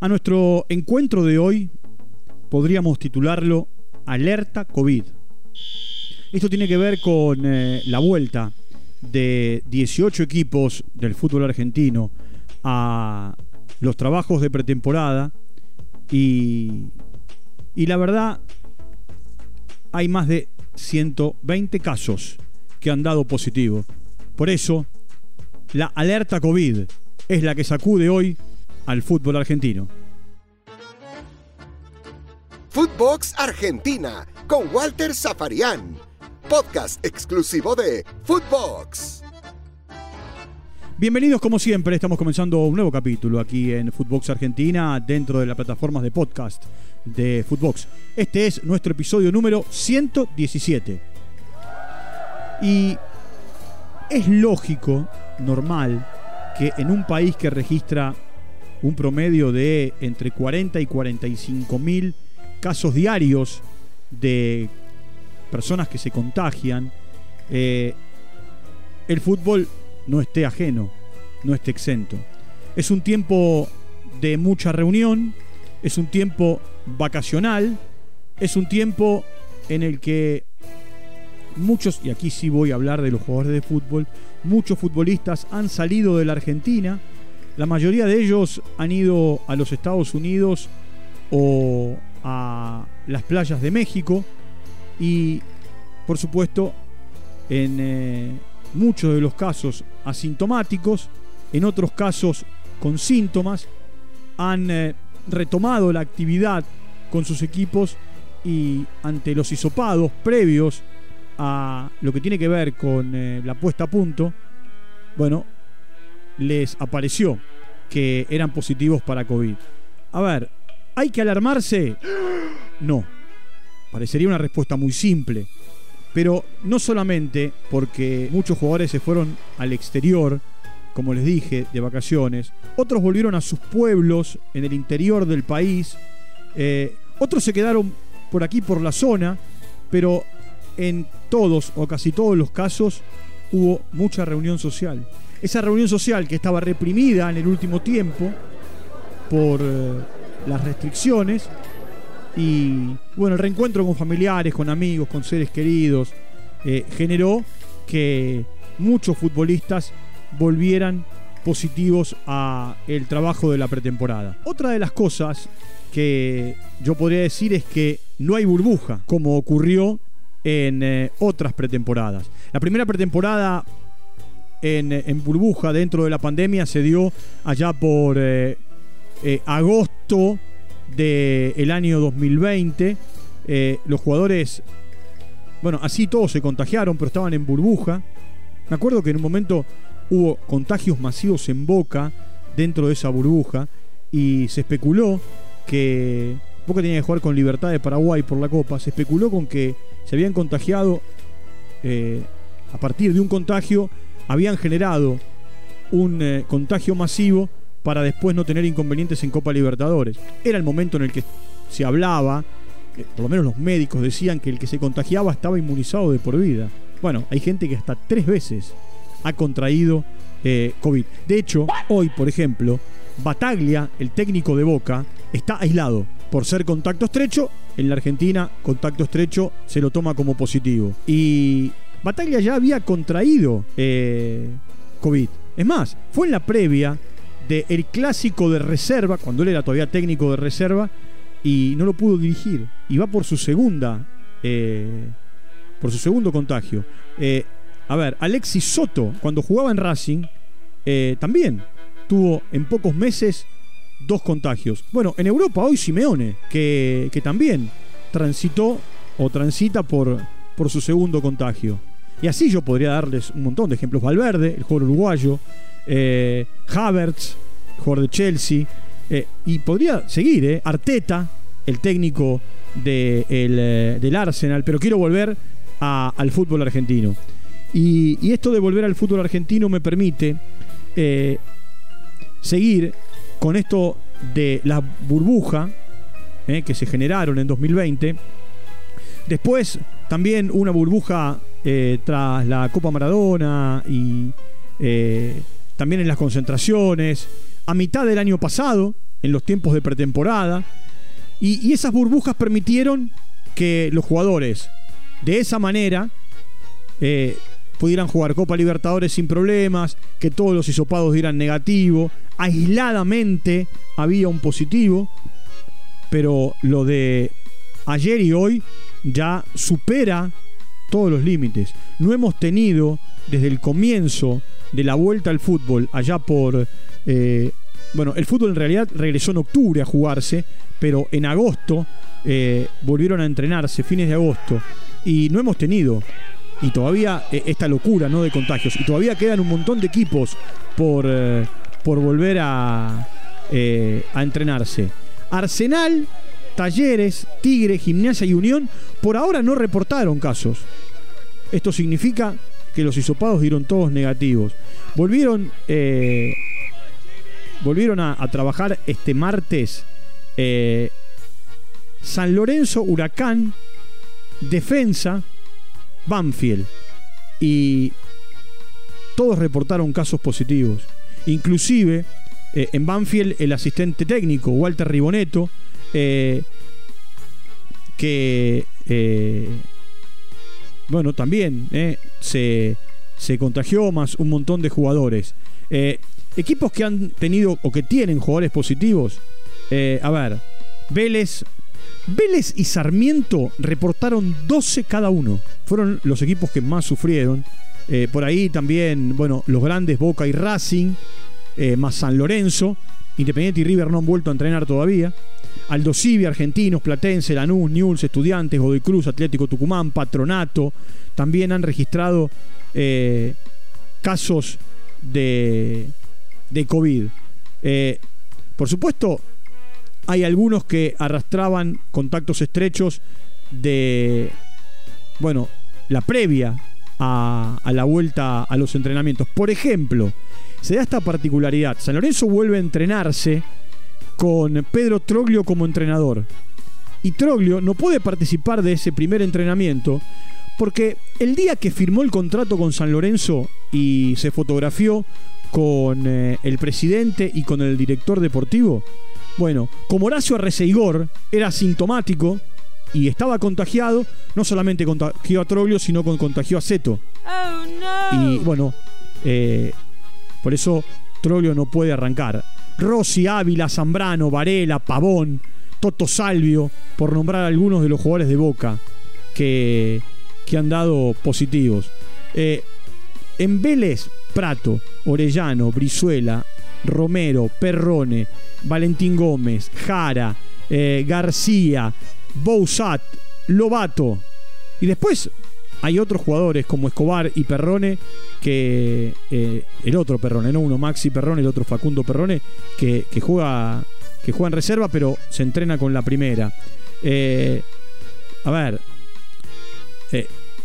A nuestro encuentro de hoy podríamos titularlo Alerta COVID. Esto tiene que ver con eh, la vuelta de 18 equipos del fútbol argentino a los trabajos de pretemporada y, y la verdad hay más de 120 casos que han dado positivo. Por eso, la alerta COVID es la que sacude hoy al fútbol argentino. Footbox Argentina con Walter Zafarian, podcast exclusivo de Footbox. Bienvenidos como siempre, estamos comenzando un nuevo capítulo aquí en Footbox Argentina dentro de las plataformas de podcast de Footbox. Este es nuestro episodio número 117. Y es lógico, normal, que en un país que registra un promedio de entre 40 y 45 mil casos diarios de personas que se contagian, eh, el fútbol no esté ajeno, no esté exento. Es un tiempo de mucha reunión, es un tiempo vacacional, es un tiempo en el que muchos, y aquí sí voy a hablar de los jugadores de fútbol, muchos futbolistas han salido de la Argentina, la mayoría de ellos han ido a los Estados Unidos o a las playas de México y por supuesto en eh, muchos de los casos asintomáticos, en otros casos con síntomas, han eh, retomado la actividad con sus equipos y ante los hisopados previos a lo que tiene que ver con eh, la puesta a punto, bueno, les apareció que eran positivos para COVID. A ver, ¿hay que alarmarse? No. Parecería una respuesta muy simple. Pero no solamente porque muchos jugadores se fueron al exterior, como les dije, de vacaciones, otros volvieron a sus pueblos en el interior del país, eh, otros se quedaron por aquí, por la zona, pero en todos o casi todos los casos hubo mucha reunión social. Esa reunión social que estaba reprimida en el último tiempo por eh, las restricciones y bueno, el reencuentro con familiares, con amigos, con seres queridos, eh, generó que muchos futbolistas volvieran positivos a el trabajo de la pretemporada. Otra de las cosas que yo podría decir es que no hay burbuja, como ocurrió en eh, otras pretemporadas. La primera pretemporada en, burbuja dentro de la pandemia se dio allá por eh, eh, agosto del año 2020. los jugadores, bueno, así todos se contagiaron, pero estaban en burbuja. Me acuerdo que en un momento hubo contagios masivos en Boca dentro de esa burbuja y se especuló que Boca tenía que jugar con Libertad de Paraguay por la Copa. Se especuló con que se habían contagiado eh, a partir de un contagio, habían generado un eh, contagio masivo para después no tener inconvenientes en Copa Libertadores. Era el momento en el que se hablaba, eh, por lo menos los médicos decían que el que se contagiaba estaba inmunizado de por vida. Bueno, hay gente que hasta tres veces ha contraído COVID. De hecho, hoy, por ejemplo, Bataglia, el técnico de Boca, está aislado por ser contacto estrecho. En la Argentina, contacto estrecho se lo toma como positivo. Y Bataglia ya había contraído eh, COVID. Es más, fue en la previa del clásico de reserva, cuando él era todavía técnico de reserva, y no lo pudo dirigir. Y va por su segunda, eh, por su segundo contagio. Eh, a ver, Alexis Soto, cuando jugaba en Racing, también tuvo en pocos meses dos contagios. Bueno, en Europa hoy Simeone, que, también transitó o transita por, por su segundo contagio. Y así yo podría darles un montón de ejemplos. Valverde, el jugador uruguayo, eh, Havertz, el jugador de Chelsea, eh, y podría seguir, eh, Arteta, el técnico de el, del Arsenal, pero quiero volver al fútbol argentino. Y, esto de volver al fútbol argentino me permite seguir con esto de la burbuja que se generaron en 2020. Después también una burbuja eh, tras la Copa Maradona y eh, también en las concentraciones. A mitad del año pasado, en los tiempos de pretemporada. Y, esas burbujas permitieron que los jugadores de esa manera eh, pudieran jugar Copa Libertadores sin problemas, que todos los hisopados dieran negativo, aisladamente había un positivo, pero lo de ayer y hoy ya supera todos los límites. No hemos tenido desde el comienzo de la vuelta al fútbol, allá por... Eh, bueno, el fútbol en realidad regresó en octubre a jugarse, pero en agosto eh, volvieron a entrenarse, fines de agosto, y no hemos tenido y todavía eh, esta locura ¿no? de contagios. Y todavía quedan un montón de equipos por, por volver a entrenarse. Arsenal, Talleres, Tigre, Gimnasia y Unión por ahora no reportaron casos. Esto significa que los hisopados dieron todos negativos. Volvieron, volvieron a, trabajar este martes San Lorenzo, Huracán, Defensa, Banfield. Y todos reportaron casos positivos. Inclusive eh, en Banfield el asistente técnico, Walter Riboneto, eh, que, eh, bueno, también se, se, contagió más un montón de jugadores. equipos que han tenido o que tienen jugadores positivos. a ver, Vélez Vélez y Sarmiento reportaron 12 cada uno. Fueron los equipos que más sufrieron. Por ahí también, bueno, los grandes Boca y Racing, eh, más San Lorenzo. Independiente y River no han vuelto a entrenar todavía. Aldo Civi, Argentinos, Platense, Lanús, Newell's, Estudiantes, Godoy Cruz, Atlético Tucumán, Patronato. También han registrado eh, casos de, de COVID. por supuesto, hay algunos que arrastraban contactos estrechos de, bueno, la previa a, la vuelta a los entrenamientos. Por ejemplo, se da esta particularidad. San Lorenzo vuelve a entrenarse con Pedro Troglio como entrenador. Y Troglio no puede participar de ese primer entrenamiento porque el día que firmó el contrato con San Lorenzo y se fotografió con eh, el presidente y con el director deportivo, bueno, como Horacio Arreceigor era sintomático y estaba contagiado, no solamente contagió a Troglio, sino con contagió a Ceto. Oh, no. Y bueno, eh, por eso Troglio no puede arrancar. Rossi, Ávila, Zambrano, Varela, Pavón, Toto Salvio, por nombrar algunos de los jugadores de Boca que, que han dado positivos. Eh, en Vélez, Prato, Orellano, Brizuela, Romero, Perrone, Valentín Gómez, Jara, eh, García, Bousat, Lobato. Y después hay otros jugadores como Escobar y Perrone, que eh, el otro Perrone, no uno Maxi Perrone, el otro Facundo Perrone, que, juega, que juega en reserva, pero se entrena con la primera. Eh, a ver,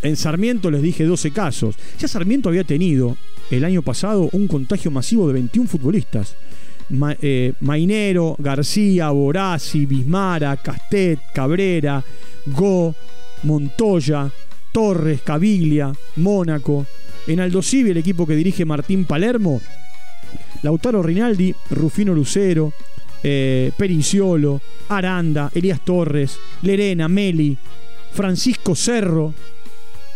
en Sarmiento les dije 12 casos. Ya Sarmiento había tenido el año pasado un contagio masivo de 21 futbolistas. Eh, Mainero, García, Borazzi, Bismara, Castet, Cabrera, Go, Montoya, Torres, Caviglia, Mónaco. En Aldo el equipo que dirige Martín Palermo, Lautaro Rinaldi, Rufino Lucero, eh, Perinciolo, Aranda, Elías Torres, Lerena, Meli, Francisco Cerro.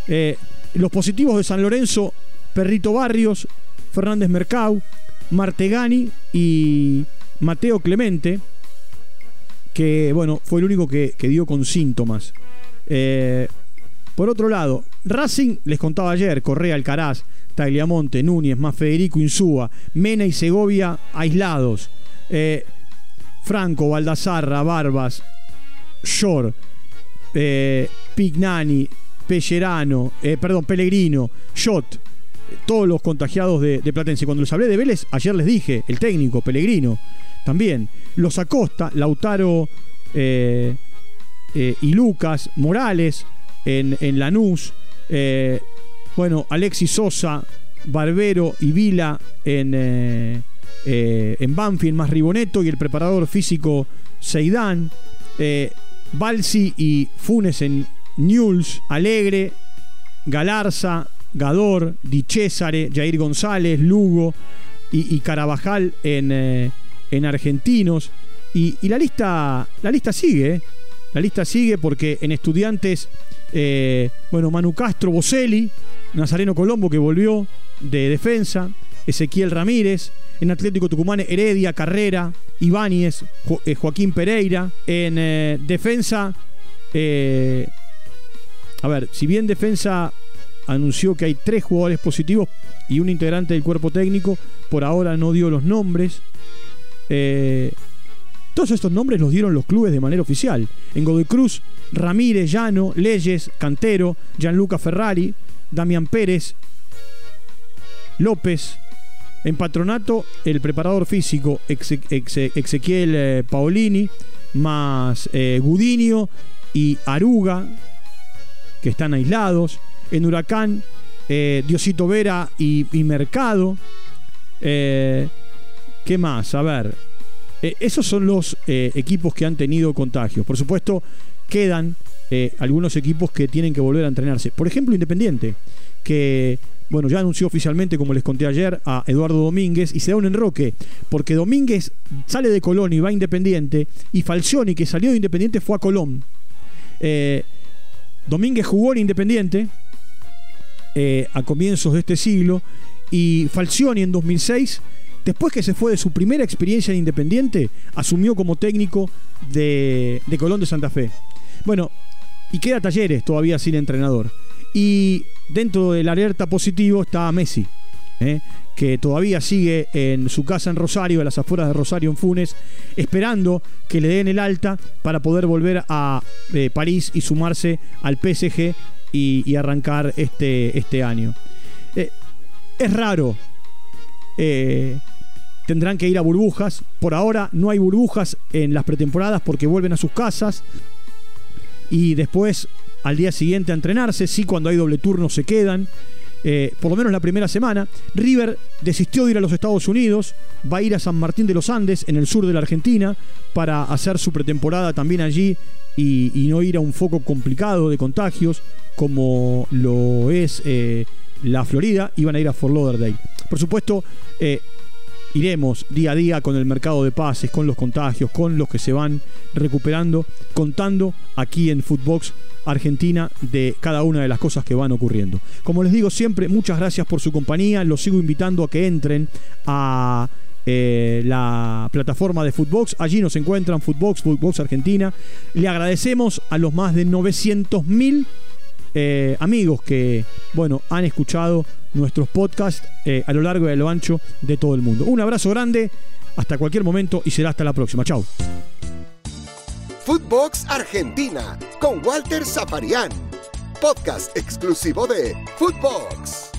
Eh, los positivos de San Lorenzo, Perrito Barrios, Fernández Mercau, Martegani y Mateo Clemente, que bueno, fue el único que, dio con síntomas. Eh, por otro lado, Racing, les contaba ayer, Correa, Alcaraz, Tagliamonte, Núñez, más Federico Insúa, Mena y Segovia aislados. Eh, Franco, Baldazarra, Barbas, Shore, eh, Pignani, Pellerano, perdón, Pellegrino, Shot, todos los contagiados de, Platense. Cuando les hablé de Vélez, ayer les dije, el técnico, Pellegrino, también. Los Acosta, Lautaro eh, eh, y Lucas, Morales en, Lanús. Eh, bueno, Alexis Sosa, Barbero y Vila en, en Banfield, más Riboneto y el preparador físico Seidán. Balsi y Funes en Newell's, Alegre, Galarza, Gador, Di Cesare, Jair González, Lugo y, Carabajal en, eh, en Argentinos. Y, la, lista, la lista sigue, ¿eh? la lista sigue porque en estudiantes, eh, bueno, Manu Castro, Boselli, Nazareno Colombo que volvió de defensa, Ezequiel Ramírez, en Atlético Tucumán, Heredia, Carrera, Ibáñez, Jo- Joaquín Pereira, en defensa, a ver, si bien defensa anunció que hay tres jugadores positivos y un integrante del cuerpo técnico, por ahora no dio los nombres. Eh, todos estos nombres los dieron los clubes de manera oficial. En Godoy Cruz, Ramírez, Llano, Leyes, Cantero, Gianluca Ferrari, Damián Pérez, López. En Patronato, el preparador físico Ezequiel eh, Paolini, más eh, Gudinio y Aruga, que están aislados. En Huracán, eh, Diosito Vera y, Mercado. Eh, ¿Qué más? A ver. Eh, esos son los equipos que han tenido contagios. Por supuesto, quedan algunos equipos que tienen que volver a entrenarse. Por ejemplo, Independiente, que bueno, ya anunció oficialmente, como les conté ayer, a Eduardo Domínguez y se da un enroque, porque Domínguez sale de Colón y va a Independiente, y Falcioni, que salió de Independiente, fue a Colón. Eh, Domínguez jugó en Independiente eh, a comienzos de este siglo y Falcioni en 2006, después que se fue de su primera experiencia en Independiente, asumió como técnico de, de Colón de Santa Fe. Bueno, y queda Talleres todavía sin entrenador. Y dentro del alerta positivo está Messi, ¿eh? que todavía sigue en su casa en Rosario, a las afueras de Rosario en Funes, esperando que le den el alta para poder volver a eh, París y sumarse al PSG y, arrancar este, este año. Eh, es raro. eh, tendrán que ir a burbujas. Por ahora no hay burbujas en las pretemporadas porque vuelven a sus casas. Y después al día siguiente entrenarse. Sí, cuando hay doble turno se quedan. Eh, por lo menos la primera semana. River desistió de ir a los Estados Unidos. Va a ir a San Martín de los Andes, en el sur de la Argentina, para hacer su pretemporada también allí y, no ir a un foco complicado de contagios como lo es eh, la Florida. Iban a ir a Fort Lauderdale. Por supuesto, eh, iremos día a día con el mercado de pases, con los contagios, con los que se van recuperando, contando aquí en Footbox Argentina de cada una de las cosas que van ocurriendo. Como les digo siempre, muchas gracias por su compañía. Los sigo invitando a que entren a eh, la plataforma de Footbox. Allí nos encuentran Footbox, Footbox Argentina. Le agradecemos a los más de 900 mil eh, amigos que, bueno, han escuchado nuestros podcasts eh, a lo largo y a lo ancho de todo el mundo. Un abrazo grande, hasta cualquier momento y será hasta la próxima. Chao. Footbox Argentina con Walter Zafarian. Podcast exclusivo de Footbox.